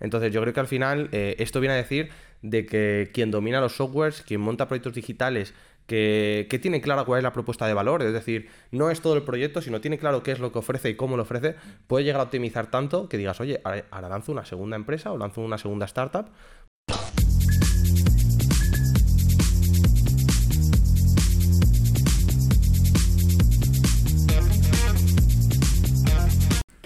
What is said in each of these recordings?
Entonces yo creo que al final eh, esto viene a decir de que quien domina los softwares, quien monta proyectos digitales, que, que, tiene claro cuál es la propuesta de valor, es decir, no es todo el proyecto, sino tiene claro qué es lo que ofrece y cómo lo ofrece, puede llegar a optimizar tanto que digas, oye, ahora lanzo una segunda empresa o lanzo una segunda startup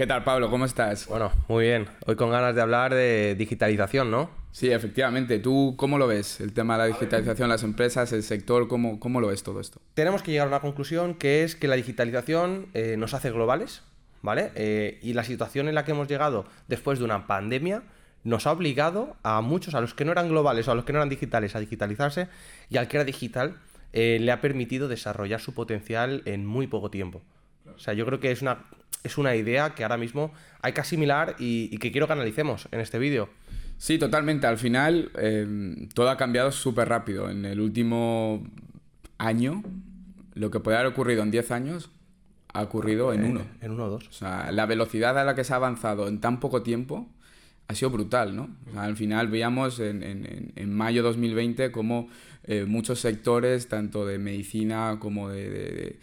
¿Qué tal, Pablo? ¿Cómo estás? Bueno, muy bien. Hoy con ganas de hablar de digitalización, ¿no? Sí, efectivamente. ¿Tú cómo lo ves? El tema de la digitalización, las empresas, el sector, ¿cómo, cómo lo ves todo esto? Tenemos que llegar a una conclusión que es que la digitalización eh, nos hace globales, ¿vale? Eh, y la situación en la que hemos llegado después de una pandemia nos ha obligado a muchos, a los que no eran globales o a los que no eran digitales, a digitalizarse y al que era digital eh, le ha permitido desarrollar su potencial en muy poco tiempo. O sea, yo creo que es una, es una idea que ahora mismo hay que asimilar y, que quiero que analicemos en este vídeo. Sí, totalmente. Al final eh, todo ha cambiado súper rápido. En el último año, lo que puede haber ocurrido en 10 años ha ocurrido en, uno. En uno o dos. O sea, la velocidad a la que se ha avanzado en tan poco tiempo ha sido brutal, ¿no? al final veíamos en, en, en mayo 2020 como eh, muchos sectores, tanto de medicina como de de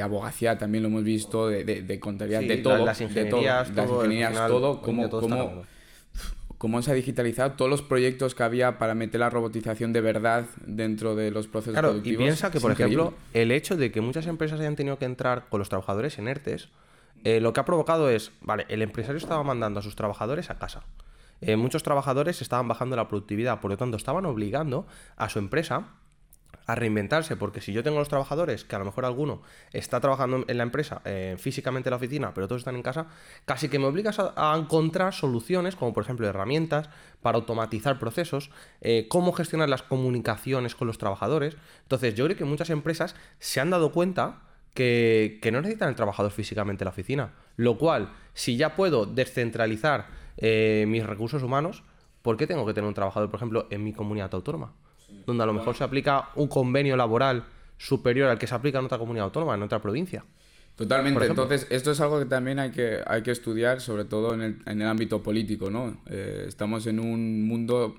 abogacía también lo hemos visto, de, de, de contabilidad, de todo. Las ingenierías, todo, las ingenierías, todo, cómo, cómo, cómo, se ha digitalizado todos los proyectos que había para meter la robotización de verdad dentro de los procesos claro, productivos. Y piensa que, por ejemplo, el hecho de que muchas empresas hayan tenido que entrar con los trabajadores en ERTES, eh, lo que ha provocado es, vale, el empresario estaba mandando a sus trabajadores a casa. Eh, muchos trabajadores estaban bajando la productividad, por lo tanto estaban obligando a su empresa a reinventarse, porque si yo tengo los trabajadores, que a lo mejor alguno está trabajando en la empresa, eh, físicamente en la oficina, pero todos están en casa, casi que me obligas a, encontrar soluciones, como por ejemplo herramientas para automatizar procesos, eh, cómo gestionar las comunicaciones con los trabajadores. Entonces yo creo que muchas empresas se han dado cuenta que, no necesitan el trabajador físicamente en la oficina, lo cual, si ya puedo descentralizar eh, mis recursos humanos, ¿por qué tengo que tener un trabajador, por ejemplo, en mi comunidad autónoma? Donde a lo mejor se aplica un convenio laboral superior al que se aplica en otra comunidad autónoma, en otra provincia. Totalmente. Entonces, esto es algo que también hay que, hay que estudiar, sobre todo en el, en el ámbito político, ¿no? Eh, estamos en un mundo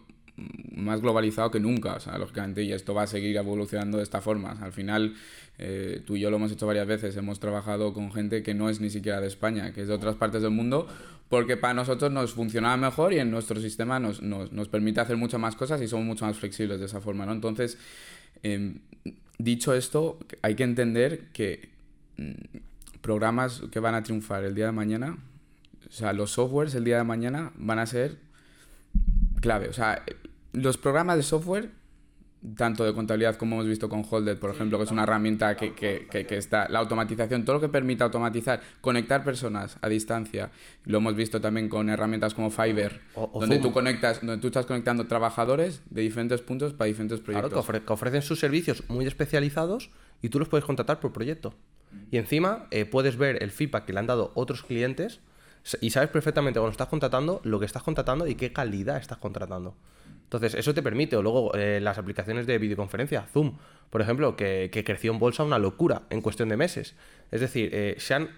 más globalizado que nunca, o sea, lógicamente, y esto va a seguir evolucionando de esta forma. Al final, eh, tú y yo lo hemos hecho varias veces, hemos trabajado con gente que no es ni siquiera de España, que es de otras partes del mundo, porque para nosotros nos funcionaba mejor y en nuestro sistema nos, nos, nos permite hacer muchas más cosas y somos mucho más flexibles de esa forma, ¿no? Entonces, em, dicho esto, hay que entender que mm, programas que van a triunfar el día de mañana, o sea, los softwares el día de mañana van a ser clave. O sea, los programas de software, tanto de contabilidad como hemos visto con Holded, por ejemplo, que es una herramienta que, que, que, está, la automatización, todo lo que permite automatizar, conectar personas a distancia, lo hemos visto también con herramientas como Fiverr, donde tú conectas, donde tú estás conectando trabajadores de diferentes puntos para diferentes proyectos. Claro, que, ofrecen sus servicios muy especializados y tú los puedes contratar por proyecto. Y encima eh, puedes ver el feedback que le han dado otros clientes y sabes perfectamente cuando estás contratando lo que estás contratando y qué calidad estás contratando. Entonces, eso te permite, o luego eh, las aplicaciones de videoconferencia, Zoom, por ejemplo, que, creció en bolsa una locura en cuestión de meses. Es decir, eh, se han,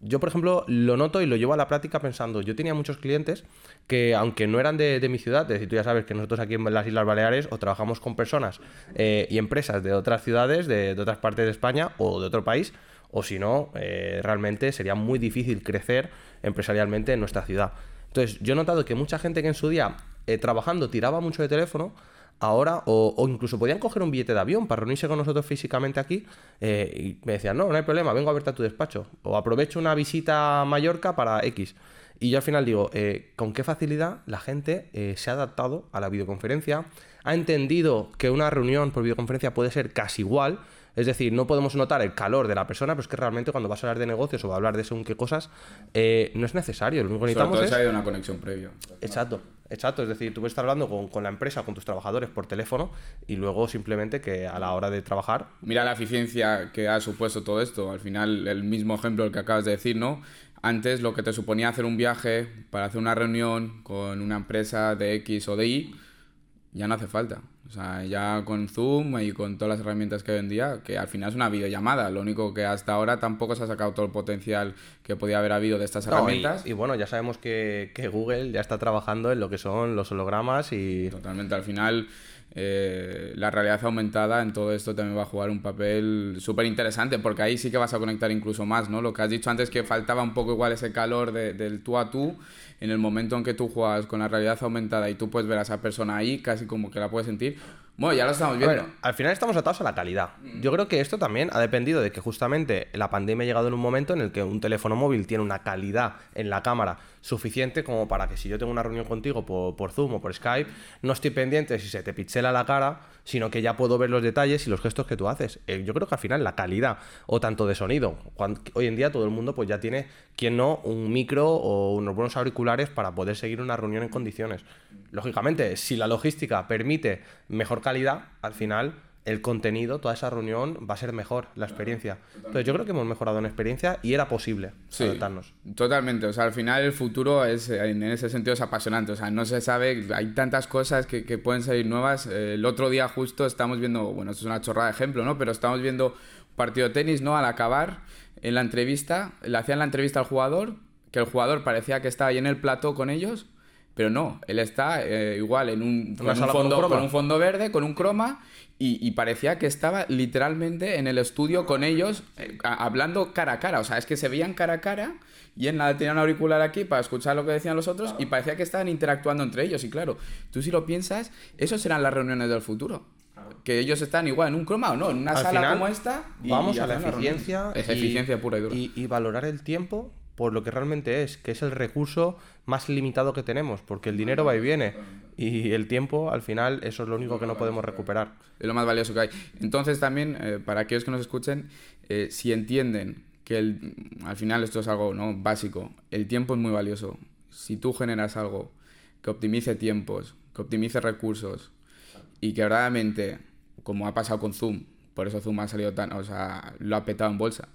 yo, por ejemplo, lo noto y lo llevo a la práctica pensando, yo tenía muchos clientes que, aunque no eran de, mi ciudad, es decir, tú ya sabes que nosotros aquí en las Islas Baleares o trabajamos con personas eh, y empresas de otras ciudades, de, de, otras partes de España o de otro país, o si no, realmente sería muy difícil crecer empresarialmente en nuestra ciudad. Entonces, yo he notado que mucha gente que en su día eh, trabajando tiraba mucho de teléfono, ahora, o, incluso podían coger un billete de avión para reunirse con nosotros físicamente aquí, eh, y me decían, no, no hay problema, vengo a verte a tu despacho, o aprovecho una visita a Mallorca para X. Y yo al final digo, eh, con qué facilidad la gente se ha adaptado a la videoconferencia, ha entendido que una reunión por videoconferencia puede ser casi igual, es decir, no podemos notar el calor de la persona, pero es que realmente cuando vas a hablar de negocios o a hablar de según qué cosas, no es necesario. Lo único que necesitamos es... hay una conexión previa. Exacto. Exacto, es decir, tú puedes estar hablando con, la empresa, con tus trabajadores por teléfono y luego simplemente que a la hora de trabajar... Mira la eficiencia que ha supuesto todo esto. Al final, el mismo ejemplo el que acabas de decir, ¿no? Antes lo que te suponía hacer un viaje para hacer una reunión con una empresa de X o de Y, ya no hace falta. O sea, ya con Zoom y con todas las herramientas que hay hoy en día, que al final es una videollamada. Lo único que hasta ahora tampoco se ha sacado todo el potencial que podía haber habido de estas herramientas. Y, bueno, ya sabemos que, que, Google ya está trabajando en lo que son los hologramas y... Totalmente, al final eh, la realidad aumentada en todo esto también va a jugar un papel súper interesante, porque ahí sí que vas a conectar incluso más, ¿no? Lo que has dicho antes que faltaba un poco igual ese calor del tú a tú, en el momento en que tú juegas con la realidad aumentada y tú puedes ver a esa persona ahí, casi como que la puedes sentir. Bueno, ya lo estamos viendo. al final estamos atados a la calidad. Yo creo que esto también ha dependido de que justamente la pandemia ha llegado en un momento en el que un teléfono móvil tiene una calidad en la cámara suficiente como para que si yo tengo una reunión contigo por, Zoom o por Skype, no estoy pendiente si se te pixela la cara, sino que ya puedo ver los detalles y los gestos que tú haces. Eh, yo creo que al final la calidad, o tanto de sonido, hoy en día todo el mundo pues ya tiene, quien no, un micro o unos buenos auriculares para poder seguir una reunión en condiciones. Lógicamente, si la logística permite mejor calidad, al final el contenido, toda esa reunión va a ser mejor, la experiencia. Entonces yo creo que hemos mejorado en experiencia y era posible adaptarnos. Totalmente, o sea, al final el futuro es, en ese sentido es apasionante, o sea, no se sabe, hay tantas cosas que, que pueden salir nuevas. El otro día justo estamos viendo, bueno, esto es una chorrada de ejemplo, ¿no? Pero estamos viendo un partido de tenis, ¿no? Al acabar, en la entrevista, le hacían la entrevista al jugador, que el jugador parecía que estaba ahí en el plató con ellos, pero no, él está eh, igual en un, con, un fondo, con un fondo verde, con un croma, y, parecía que estaba literalmente en el estudio con ellos, eh, hablando cara a cara. O sea, es que se veían cara a cara y él nada tenía un auricular aquí para escuchar lo que decían los otros y parecía que estaban interactuando entre ellos. Y claro, tú si lo piensas, esas serán las reuniones del futuro. Que ellos están igual en un croma o no, en una sala como esta. vamos a la eficiencia. Es eficiencia pura y dura. y valorar el tiempo por lo que realmente es, que es el recurso más limitado que tenemos, porque el dinero va y viene y el tiempo, al final, eso es lo único que no podemos recuperar. Es lo más valioso que hay. Entonces también, eh, para aquellos que nos escuchen, eh, si entienden que al final esto es algo ¿no? básico, el tiempo es muy valioso. Si tú generas algo que optimice tiempos, que optimice recursos y que verdaderamente, como ha pasado con Zoom, por eso Zoom ha salido tan, o sea, lo ha petado en bolsa.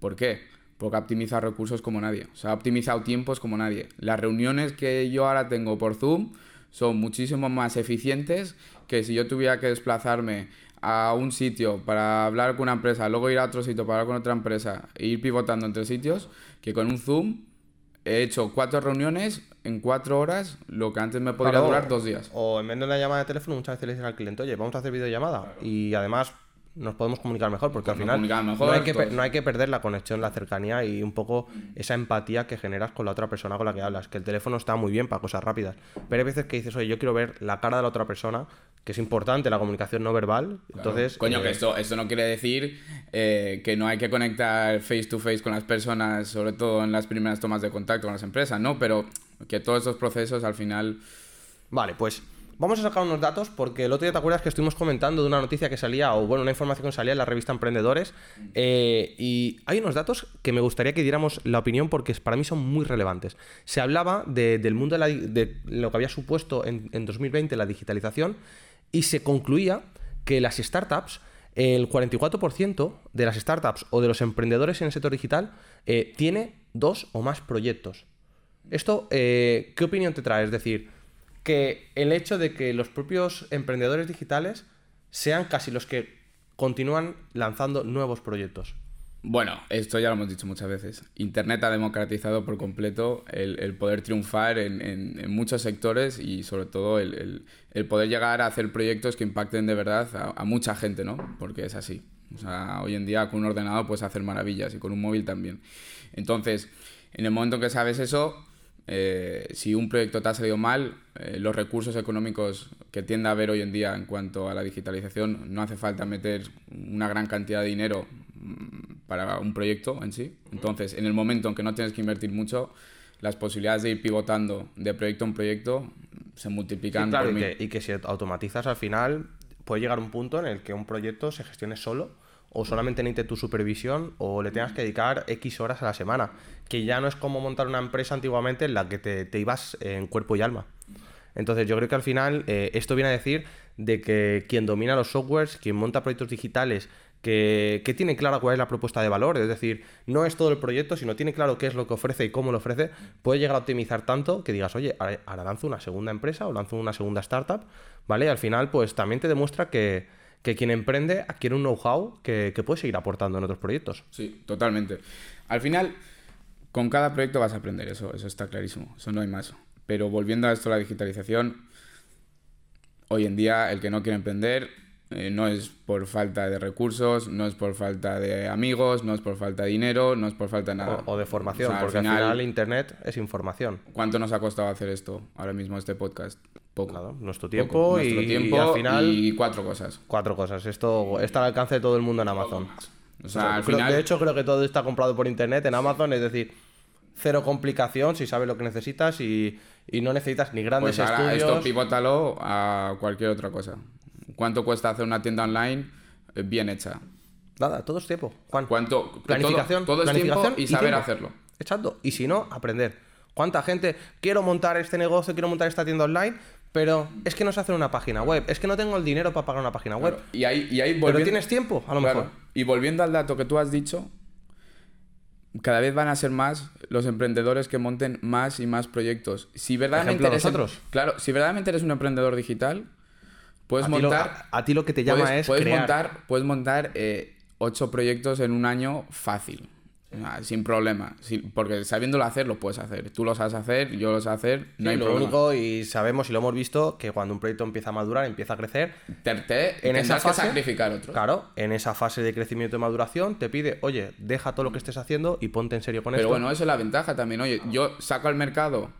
¿Por qué? Porque ha optimizado recursos como nadie. O sea, ha optimizado tiempos como nadie. Las reuniones que yo ahora tengo por Zoom son muchísimo más eficientes que si yo tuviera que desplazarme a un sitio para hablar con una empresa, luego ir a otro sitio para hablar con otra empresa e ir pivotando entre sitios, que con un Zoom he hecho cuatro reuniones en cuatro horas, lo que antes me podría durar dos días. O en vez de una llamada de teléfono, muchas veces le dicen al cliente, oye, vamos a hacer videollamada. Y además nos podemos comunicar mejor, porque al final no, hay que, no hay que perder la conexión, la cercanía y un poco esa empatía que generas con la otra persona con la que hablas. Que el teléfono está muy bien para cosas rápidas, pero hay veces que dices, oye, yo quiero ver la cara de la otra persona, que es importante la comunicación no verbal. Entonces, Coño, que eh, esto, esto no quiere decir eh, que no hay que conectar face to face con las personas, sobre todo en las primeras tomas de contacto con las empresas, ¿no? Pero que todos estos procesos al final... Vale, pues Vamos a sacar unos datos porque el otro día te acuerdas que estuvimos comentando de una noticia que salía, o bueno, una información que salía en la revista Emprendedores, eh, y hay unos datos que me gustaría que diéramos la opinión porque para mí son muy relevantes. Se hablaba del mundo de, lo que había supuesto en, 2020 la digitalización y se concluía que las startups, el 44% de las startups o de los emprendedores en el sector digital eh, tiene dos o más proyectos. Esto, eh, ¿qué opinión te trae? Es decir, que el hecho de que los propios emprendedores digitales sean casi los que continúan lanzando nuevos proyectos. Bueno, esto ya lo hemos dicho muchas veces. Internet ha democratizado por completo el, poder triunfar en, muchos sectores y sobre todo el, poder llegar a hacer proyectos que impacten de verdad a, a, mucha gente, ¿no? Porque es así. O sea, hoy en día con un ordenador puedes hacer maravillas y con un móvil también. Entonces, en el momento que sabes eso, eh, si un proyecto te ha salido mal, eh, los recursos económicos que tiende a haber hoy en día en cuanto a la digitalización, no hace falta meter una gran cantidad de dinero mm, para un proyecto en sí. Entonces, en el momento en que no tienes que invertir mucho, las posibilidades de ir pivotando de proyecto en proyecto se multiplican. y, que, y que si automatizas al final, puede llegar un punto en el que un proyecto se gestione solo o solamente necesite tu supervisión o le tengas que dedicar X horas a la semana, que ya no es como montar una empresa antiguamente en la que te, ibas en cuerpo y alma. Entonces yo creo que al final eh, esto viene a decir de que quien domina los softwares, quien monta proyectos digitales que, que, tiene claro cuál es la propuesta de valor, es decir, no es todo el proyecto, sino tiene claro qué es lo que ofrece y cómo lo ofrece, puede llegar a optimizar tanto que digas, oye, ahora lanzo una segunda empresa o lanzo una segunda startup, ¿vale? Y al final, pues también te demuestra que, que quien emprende adquiere un know-how que, que puede seguir aportando en otros proyectos. Sí, totalmente. Al final, con cada proyecto vas a aprender, eso, eso está clarísimo, eso no hay más. Pero volviendo a esto, la digitalización, hoy en día el que no quiere emprender eh, no es por falta de recursos, no es por falta de amigos, no es por falta de dinero, no es por falta de nada. O, de formación, porque al final, Internet es información. ¿Cuánto nos ha costado hacer esto ahora mismo, este podcast? Poco. nuestro tiempo, y, tiempo al final. Y cuatro cosas. Cuatro cosas. Esto está al alcance de todo el mundo en Amazon. O sea, al final... De hecho, creo que todo está comprado por internet en Amazon, es decir, cero complicación si sabes lo que necesitas y, y no necesitas ni grandes pues ahora estudios. Esto pivótalo a cualquier otra cosa. ¿Cuánto cuesta hacer una tienda online eh, bien hecha? Nada, todo es tiempo. Juan. ¿Cuánto? Planificación. Todo, es planificación y saber hacerlo. Exacto. Y si no, aprender. ¿Cuánta gente quiero montar este negocio, quiero montar esta tienda online, pero es que no se hace una página web, es que no tengo el dinero para pagar una página web. Y ahí, y ahí Pero tienes tiempo, a lo mejor. Y volviendo al dato que tú has dicho, cada vez van a ser más los emprendedores que monten más y más proyectos. Si verdaderamente eres nosotros. claro, si verdaderamente eres un emprendedor digital, Puedes montar. a, ti lo que te llama es. Puedes montar, puedes montar eh, ocho proyectos en un año fácil. sin problema. porque sabiéndolo hacer, lo puedes hacer. Tú lo sabes hacer, yo lo sé hacer. No hay lo único, y sabemos y lo hemos visto, que cuando un proyecto empieza a madurar, empieza a crecer. Te, en esa fase, que sacrificar otro. Claro, en esa fase de crecimiento y maduración, te pide, oye, deja todo lo que estés haciendo y ponte en serio con esto. Pero bueno, eso es la ventaja también. Oye, yo saco al mercado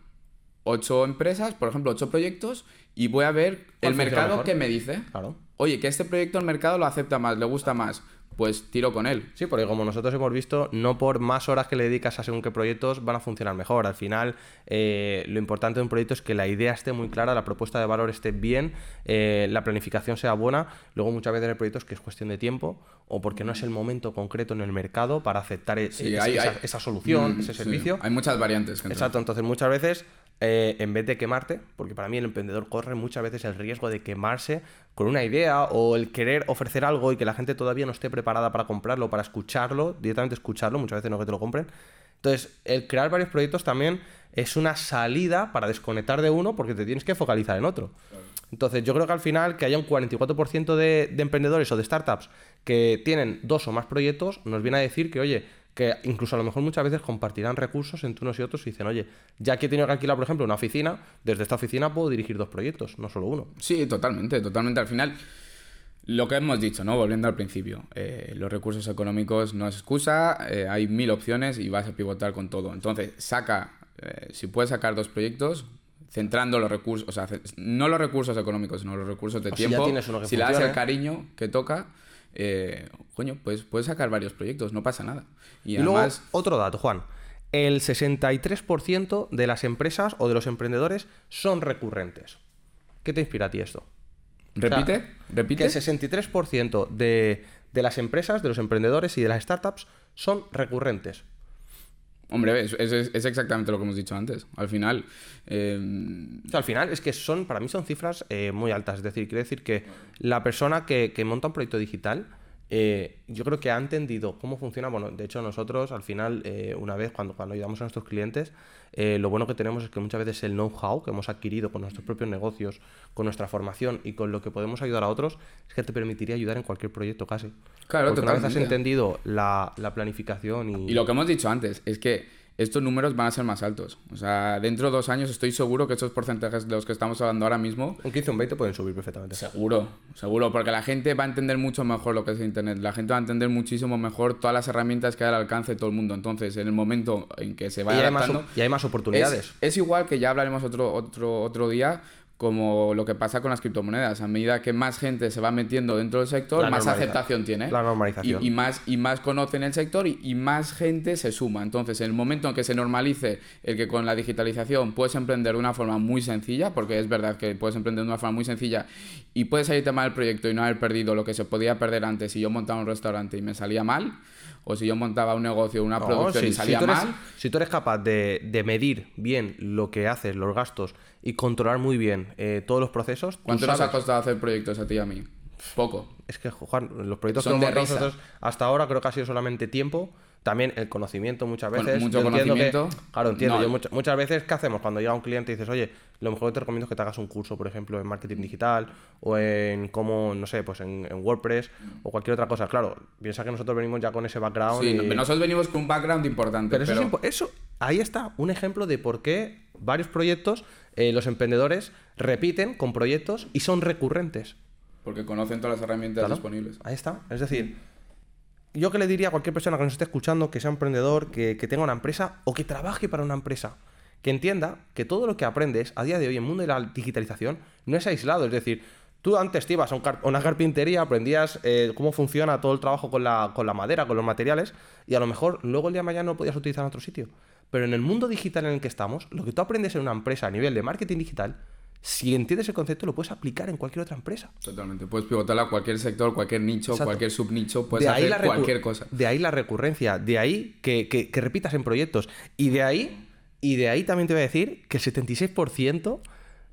ocho empresas, por ejemplo, ocho proyectos, y voy a ver el mercado que me dice. Claro. Oye, que este proyecto el mercado lo acepta más, le gusta más. Pues tiro con él. Sí, porque como nosotros hemos visto, no por más horas que le dedicas a según qué proyectos van a funcionar mejor. Al final, eh, lo importante de un proyecto es que la idea esté muy clara, la propuesta de valor esté bien, eh, la planificación sea buena. Luego, muchas veces en proyectos que es cuestión de tiempo o porque no es el momento concreto en el mercado para aceptar e-, esa, solución, mm, ese servicio. Hay muchas variantes. Exacto, entonces muchas veces eh, en vez de quemarte, porque para mí el emprendedor corre muchas veces el riesgo de quemarse con una idea o el querer ofrecer algo y que la gente todavía no esté preparada para comprarlo, para escucharlo, directamente escucharlo, muchas veces no que te lo compren. Entonces, el crear varios proyectos también es una salida para desconectar de uno porque te tienes que focalizar en otro. Entonces, yo creo que al final que haya un 44% de, de emprendedores o de startups que tienen dos o más proyectos, nos viene a decir que, oye, que incluso a lo mejor muchas veces compartirán recursos entre unos y otros y dicen, oye, ya que he tenido que alquilar, por ejemplo, una oficina, desde esta oficina puedo dirigir dos proyectos, no solo uno. Sí, totalmente, totalmente. Al final, lo que hemos dicho, ¿no? Volviendo al principio, eh, los recursos económicos no es excusa, eh, hay mil opciones y vas a pivotar con todo. Entonces, saca, eh, si puedes sacar dos proyectos, centrando los recursos, o sea, no los recursos económicos, sino los recursos de tiempo. Si, le das el cariño que toca, eh, coño, pues puedes sacar varios proyectos, no pasa nada. Y, además... luego, otro dato, Juan. El 63% de las empresas o de los emprendedores son recurrentes. ¿Qué te inspira a ti esto? ¿Repite? ¿Repite? Que el 63% de, de las empresas, de los emprendedores y de las startups son recurrentes. Hombre, es, exactamente lo que hemos dicho antes. Al final. Eh, al final es que son, para mí son cifras eh, muy altas. Es decir, quiere decir que la persona que, que monta un proyecto digital eh, yo creo que ha entendido cómo funciona. Bueno, de hecho, nosotros al final, eh, una vez cuando, cuando ayudamos a nuestros clientes, eh, lo bueno que tenemos es que muchas veces el know-how que hemos adquirido con nuestros propios negocios, con nuestra formación y con lo que podemos ayudar a otros, es que te permitiría ayudar en cualquier proyecto casi. Claro, Porque una vez has entendido la, la planificación y... Y lo que hemos dicho antes es que estos números van a ser más altos. O sea, dentro de dos años estoy seguro que estos porcentajes de los que estamos hablando ahora mismo... Un 15 o un 20 pueden subir perfectamente. Seguro, seguro, porque la gente va a entender mucho mejor lo que es Internet. La gente va a entender muchísimo mejor todas las herramientas que hay al alcance de todo el mundo. Entonces, en el momento en que se vaya y hay Más, y hay más oportunidades. Es, es, igual que ya hablaremos otro, otro, otro día como lo que pasa con las criptomonedas. A medida que más gente se va metiendo dentro del sector, más aceptación tiene. La normalización. Y, más, y más conocen el sector y, más gente se suma. Entonces, en el momento en que se normalice el que con la digitalización puedes emprender de una forma muy sencilla, porque es verdad que puedes emprender de una forma muy sencilla y puedes salirte mal el proyecto y no haber perdido lo que se podía perder antes si yo montaba un restaurante y me salía mal, o si yo montaba un negocio, una producción y salía mal. Si tú eres capaz de, de medir bien lo que haces, los gastos y controlar muy bien eh, todos los procesos. ¿Cuánto nos ha costado hacer proyectos a ti y a mí? Poco. Es que, Juan, los proyectos Son que de hemos risa. nosotros hasta ahora creo que ha sido solamente tiempo. También el conocimiento muchas veces. mucho Yo entiendo que- conocimiento. claro, entiendo. No. Yo mucha- muchas veces, ¿qué hacemos? Cuando llega un cliente y dices, oye, lo mejor que te recomiendo es que te hagas un curso, por ejemplo, en marketing digital o en cómo, no sé, pues en, en WordPress o cualquier otra cosa. Claro, piensa que nosotros venimos ya con ese background. Sí, y- no- nosotros venimos con un background importante. pero Pero, eso, es impo- eso, ahí está un ejemplo de por qué varios proyectos, eh, los emprendedores repiten con proyectos y son recurrentes. Porque conocen todas las herramientas Claro, disponibles. Ahí está. Es decir, yo que le diría a cualquier persona que nos esté escuchando, que sea emprendedor, que, tenga una empresa o que trabaje para una empresa, que entienda que todo lo que aprendes a día de hoy en el mundo de la digitalización no es aislado. Es decir, tú antes te ibas a, un una carpintería, aprendías eh, cómo funciona todo el trabajo con la, con la madera, con los materiales, y a lo mejor luego el día de mañana no lo podías utilizar en otro sitio. Pero en el mundo digital en el que estamos, lo que tú aprendes en una empresa a nivel de marketing digital, si entiendes el concepto, lo puedes aplicar en cualquier otra empresa. Totalmente. Puedes pivotarla a cualquier sector, cualquier nicho, Exacto. cualquier subnicho. Puedes hacer cualquier cosa. De ahí la recurrencia, de ahí que, que- que repitas en proyectos. Y de ahí, y de ahí también te voy a decir que el 76%,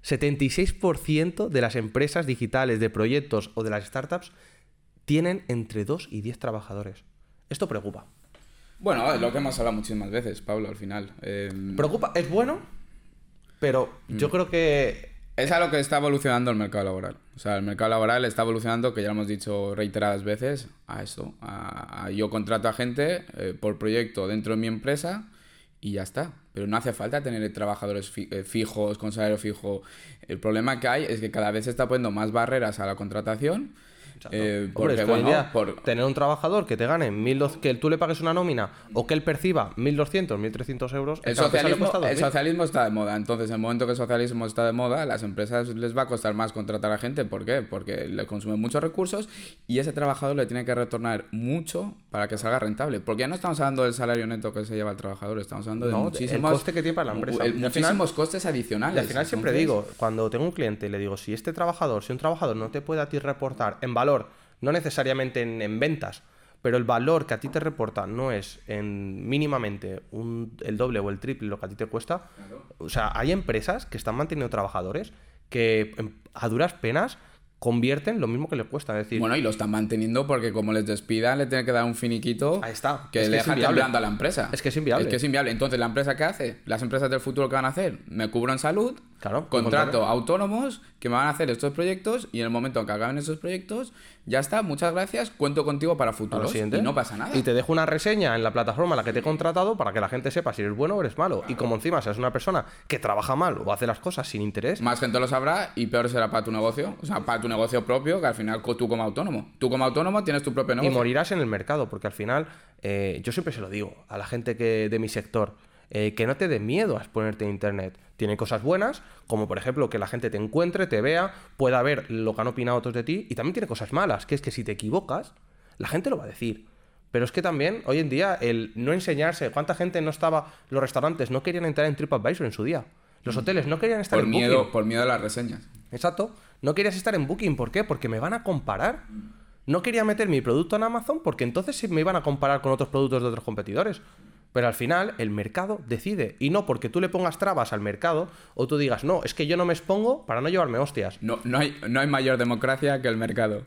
76% de las empresas digitales, de proyectos o de las startups tienen entre 2 y 10 trabajadores. Esto preocupa. Bueno, es lo que hemos hablado muchísimas veces, Pablo, al final. Eh, Preocupa, es bueno, pero yo creo que Es a lo que está evolucionando el mercado laboral. O sea, el mercado laboral está evolucionando, que ya lo hemos dicho reiteradas veces, a eso. A, yo contrato a gente eh, por proyecto dentro de mi empresa y ya está. Pero no hace falta tener trabajadores fi- eh, fijos, con salario fijo. El problema que hay es que cada vez se está poniendo más barreras a la contratación. Eh, Hombre, porque, bueno, día por, tener un trabajador que te gane 1.200 que tú le pagues una nómina o que él perciba 1.200, 1.300 euros, El socialismo, el 2.000. socialismo está de moda, entonces en el momento que el socialismo está de moda, las empresas les va a costar más contratar a gente, ¿por qué? Porque le consumen muchos recursos y ese trabajador le tiene que retornar mucho para que salga rentable, porque ya no estamos hablando del salario neto que se lleva el trabajador, estamos hablando de No, el muchísimos, coste que tiene para la empresa. el- Y al final- muchísimos costes Y adicionales. al final siempre Entonces, digo, cuando tengo un cliente, le digo, si este trabajador, si un trabajador no te puede a ti reportar en valor, no necesariamente en, en ventas, pero el valor que a ti te reporta no es en mínimamente un- el doble o el triple lo que a ti te cuesta, o sea, hay empresas que están manteniendo trabajadores que em, a duras penas convierten lo mismo que le cuesta. Es decir, Bueno, y lo están manteniendo porque como les despidan, le tienen que dar un finiquito Ahí está. que Es le que deja temblando a la empresa. Es que es inviable. Es que es inviable. Entonces, ¿la empresa qué hace? Las empresas del futuro, ¿qué van a hacer? Me cubro en salud, Claro, contrato contrato. autónomos que me van a hacer estos proyectos y en el momento en que acaben esos proyectos, ya está, muchas gracias, cuento contigo para futuros y no pasa nada. Y te dejo una reseña en la plataforma en la que te he contratado para que la gente sepa si eres bueno o eres malo. Y como encima seas una persona que trabaja mal o hace las cosas sin interés, Más gente lo sabrá y peor será para tu negocio. O sea, para tu negocio propio, que al final tú como autónomo. Tú como autónomo tienes tu propio y negocio. morirás en el mercado, porque al final, eh, yo siempre se lo digo a la gente que de mi sector, eh, que no te dé miedo a exponerte en internet. Tiene cosas buenas, como por ejemplo que la gente te encuentre, te vea, pueda ver lo que han opinado otros de ti, y también tiene cosas malas, que es que si te equivocas, la gente lo va a decir. Pero es que también, hoy en día, el no enseñarse, ¿cuánta gente no estaba, los restaurantes no querían entrar en TripAdvisor en su día? Los hoteles no querían estar por en miedo, Booking. por miedo a las reseñas. Exacto. No querías estar en Booking. ¿Por qué? Porque me van a comparar. No quería meter mi producto en Amazon porque entonces me iban a comparar con otros productos de otros competidores. Pero al final el mercado decide. Y no porque tú le pongas trabas al mercado o tú digas, no, es que yo no me expongo para no llevarme hostias. No, no, hay, no hay mayor democracia que el mercado.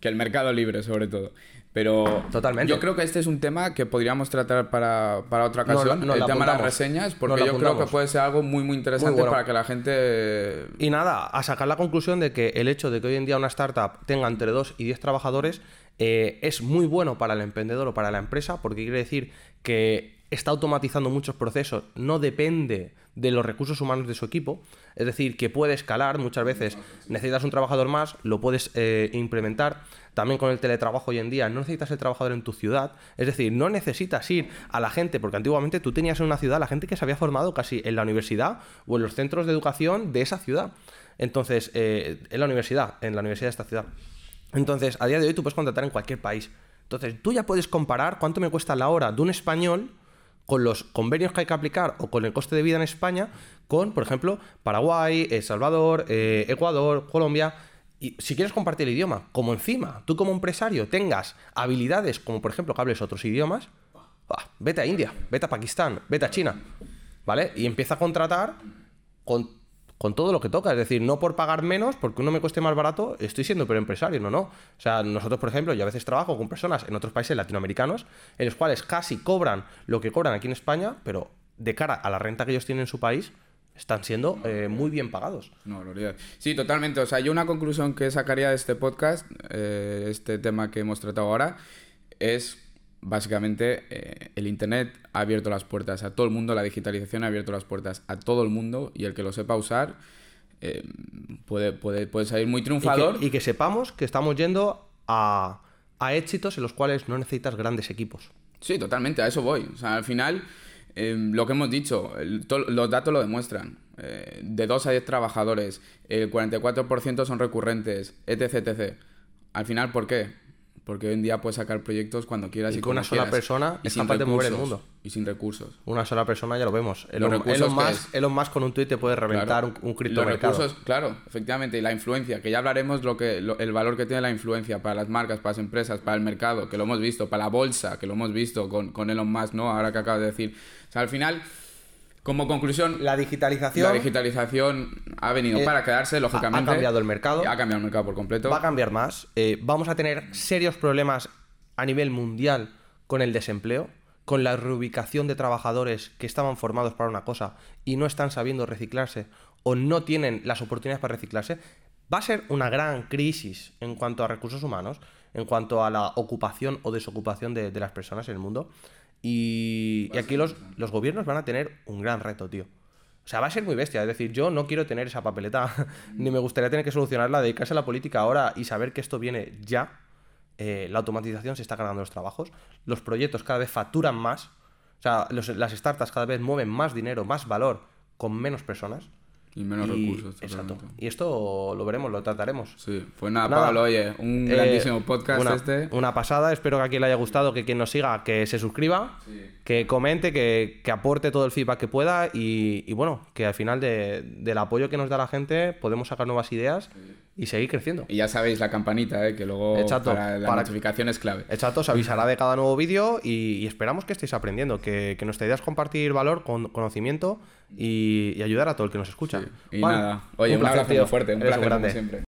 Que el mercado libre, sobre todo. Pero Totalmente. yo creo que este es un tema que podríamos tratar para, para otra No, ocasión. no, nos el tema de las reseñas, porque yo creo que puede ser algo muy, muy interesante Muy bueno. para que la gente... Y nada, a sacar la conclusión de que el hecho de que hoy en día una startup tenga entre 2 y 10 trabajadores eh, es muy bueno para el emprendedor o para la empresa, porque quiere decir que está automatizando muchos procesos, no depende de los recursos humanos de su equipo, es decir, que puede escalar, muchas veces necesitas un trabajador más, lo puedes eh, implementar. También con el teletrabajo hoy en día no necesitas el trabajador en tu ciudad, es decir, no necesitas ir a la gente, porque antiguamente tú tenías en una ciudad la gente que se había formado casi en la universidad o en los centros de educación de esa ciudad. Entonces, eh, en la universidad, en la universidad de esta ciudad. Entonces, a día de hoy tú puedes contratar en cualquier país. Entonces, tú ya puedes comparar cuánto me cuesta la hora de un español con los convenios que hay que aplicar o con el coste de vida en España con, por ejemplo, Paraguay, El Salvador, eh, Ecuador, Colombia. Y si quieres compartir el idioma, como encima tú como empresario tengas habilidades como, por ejemplo, que hables otros idiomas, vete a India, vete a Pakistán, vete a China, ¿vale? Y empieza a contratar con con todo lo que toca. Es decir, no por pagar menos, porque uno me cueste más barato, estoy siendo pero empresario, no, no. O sea, nosotros, por ejemplo, yo a veces trabajo con personas en otros países latinoamericanos, en los cuales casi cobran lo que cobran aquí en España, pero de cara a la renta que ellos tienen en su país, están siendo eh, muy bien pagados. No, gloria. Sí, totalmente. O sea, yo una conclusión que sacaría de este podcast, eh, este tema que hemos tratado ahora, es básicamente eh, el Internet ha abierto las puertas a todo el mundo, la digitalización ha abierto las puertas a todo el mundo y el que lo sepa usar puede, puede, puede salir muy triunfador. Y que, sepamos que estamos yendo a, a éxitos en los cuales no necesitas grandes equipos. Sí, totalmente, a eso voy. O sea, al final Em, lo que hemos dicho, los datos lo demuestran. Eh, de 2 a 10 trabajadores, el 44% son recurrentes, etc, etc. Al final, ¿por qué? Porque hoy en día puedes sacar proyectos cuando quieras y, y con una sola persona y es capaz de mover el mundo. Y sin recursos. Una sola persona ya lo vemos. Elon, Elon, Musk, Elon Musk con un tuit te puede reventar un, un criptomercado. Los recursos, claro, efectivamente. Y la influencia, que ya hablaremos lo que, el valor que tiene la influencia para las marcas, para las empresas, para el mercado, que lo hemos visto, para la bolsa, que lo hemos visto con, con Elon Musk, ¿no? Ahora que acabas de decir. O sea, al final como conclusión, la digitalización, la digitalización ha venido para quedarse, lógicamente. Ha cambiado el mercado. Ha cambiado el mercado por completo. Va a cambiar más. Eh, vamos a tener serios problemas a nivel mundial con el desempleo, con la reubicación de trabajadores que estaban formados para una cosa y no están sabiendo reciclarse o no tienen las oportunidades para reciclarse. Va a ser una gran crisis en cuanto a recursos humanos, en cuanto a la ocupación o desocupación de las personas en el mundo. Y, aquí los, los, gobiernos van a tener un gran reto, tío. O sea, va a ser muy bestia. Es decir, yo no quiero tener esa papeleta, ni me gustaría tener que solucionarla, dedicarse a la política ahora y saber que esto viene ya. Eh, la automatización se está ganando los trabajos. Los proyectos cada vez facturan más. O sea, las startups cada vez mueven más dinero, más valor con menos personas. Y menos recursos. Exacto. Y esto lo veremos, lo trataremos. Sí, pues nada, Pablo, oye, un eh, grandísimo podcast una, este. Una pasada, espero que a quien le haya gustado, que quien nos siga, que se suscriba, que comente, que, aporte todo el feedback que pueda y, bueno, que al final del apoyo que nos da la gente podemos sacar nuevas ideas y seguir creciendo. Y ya sabéis la campanita, ¿eh? que luego para la notificación es clave. Exacto, os avisará de cada nuevo vídeo y, esperamos que estéis aprendiendo, que, nuestra idea es compartir valor, con, conocimiento y, ayudar a todo el que nos escucha. Y nada, oye, un, abrazo fuerte, un placer como siempre.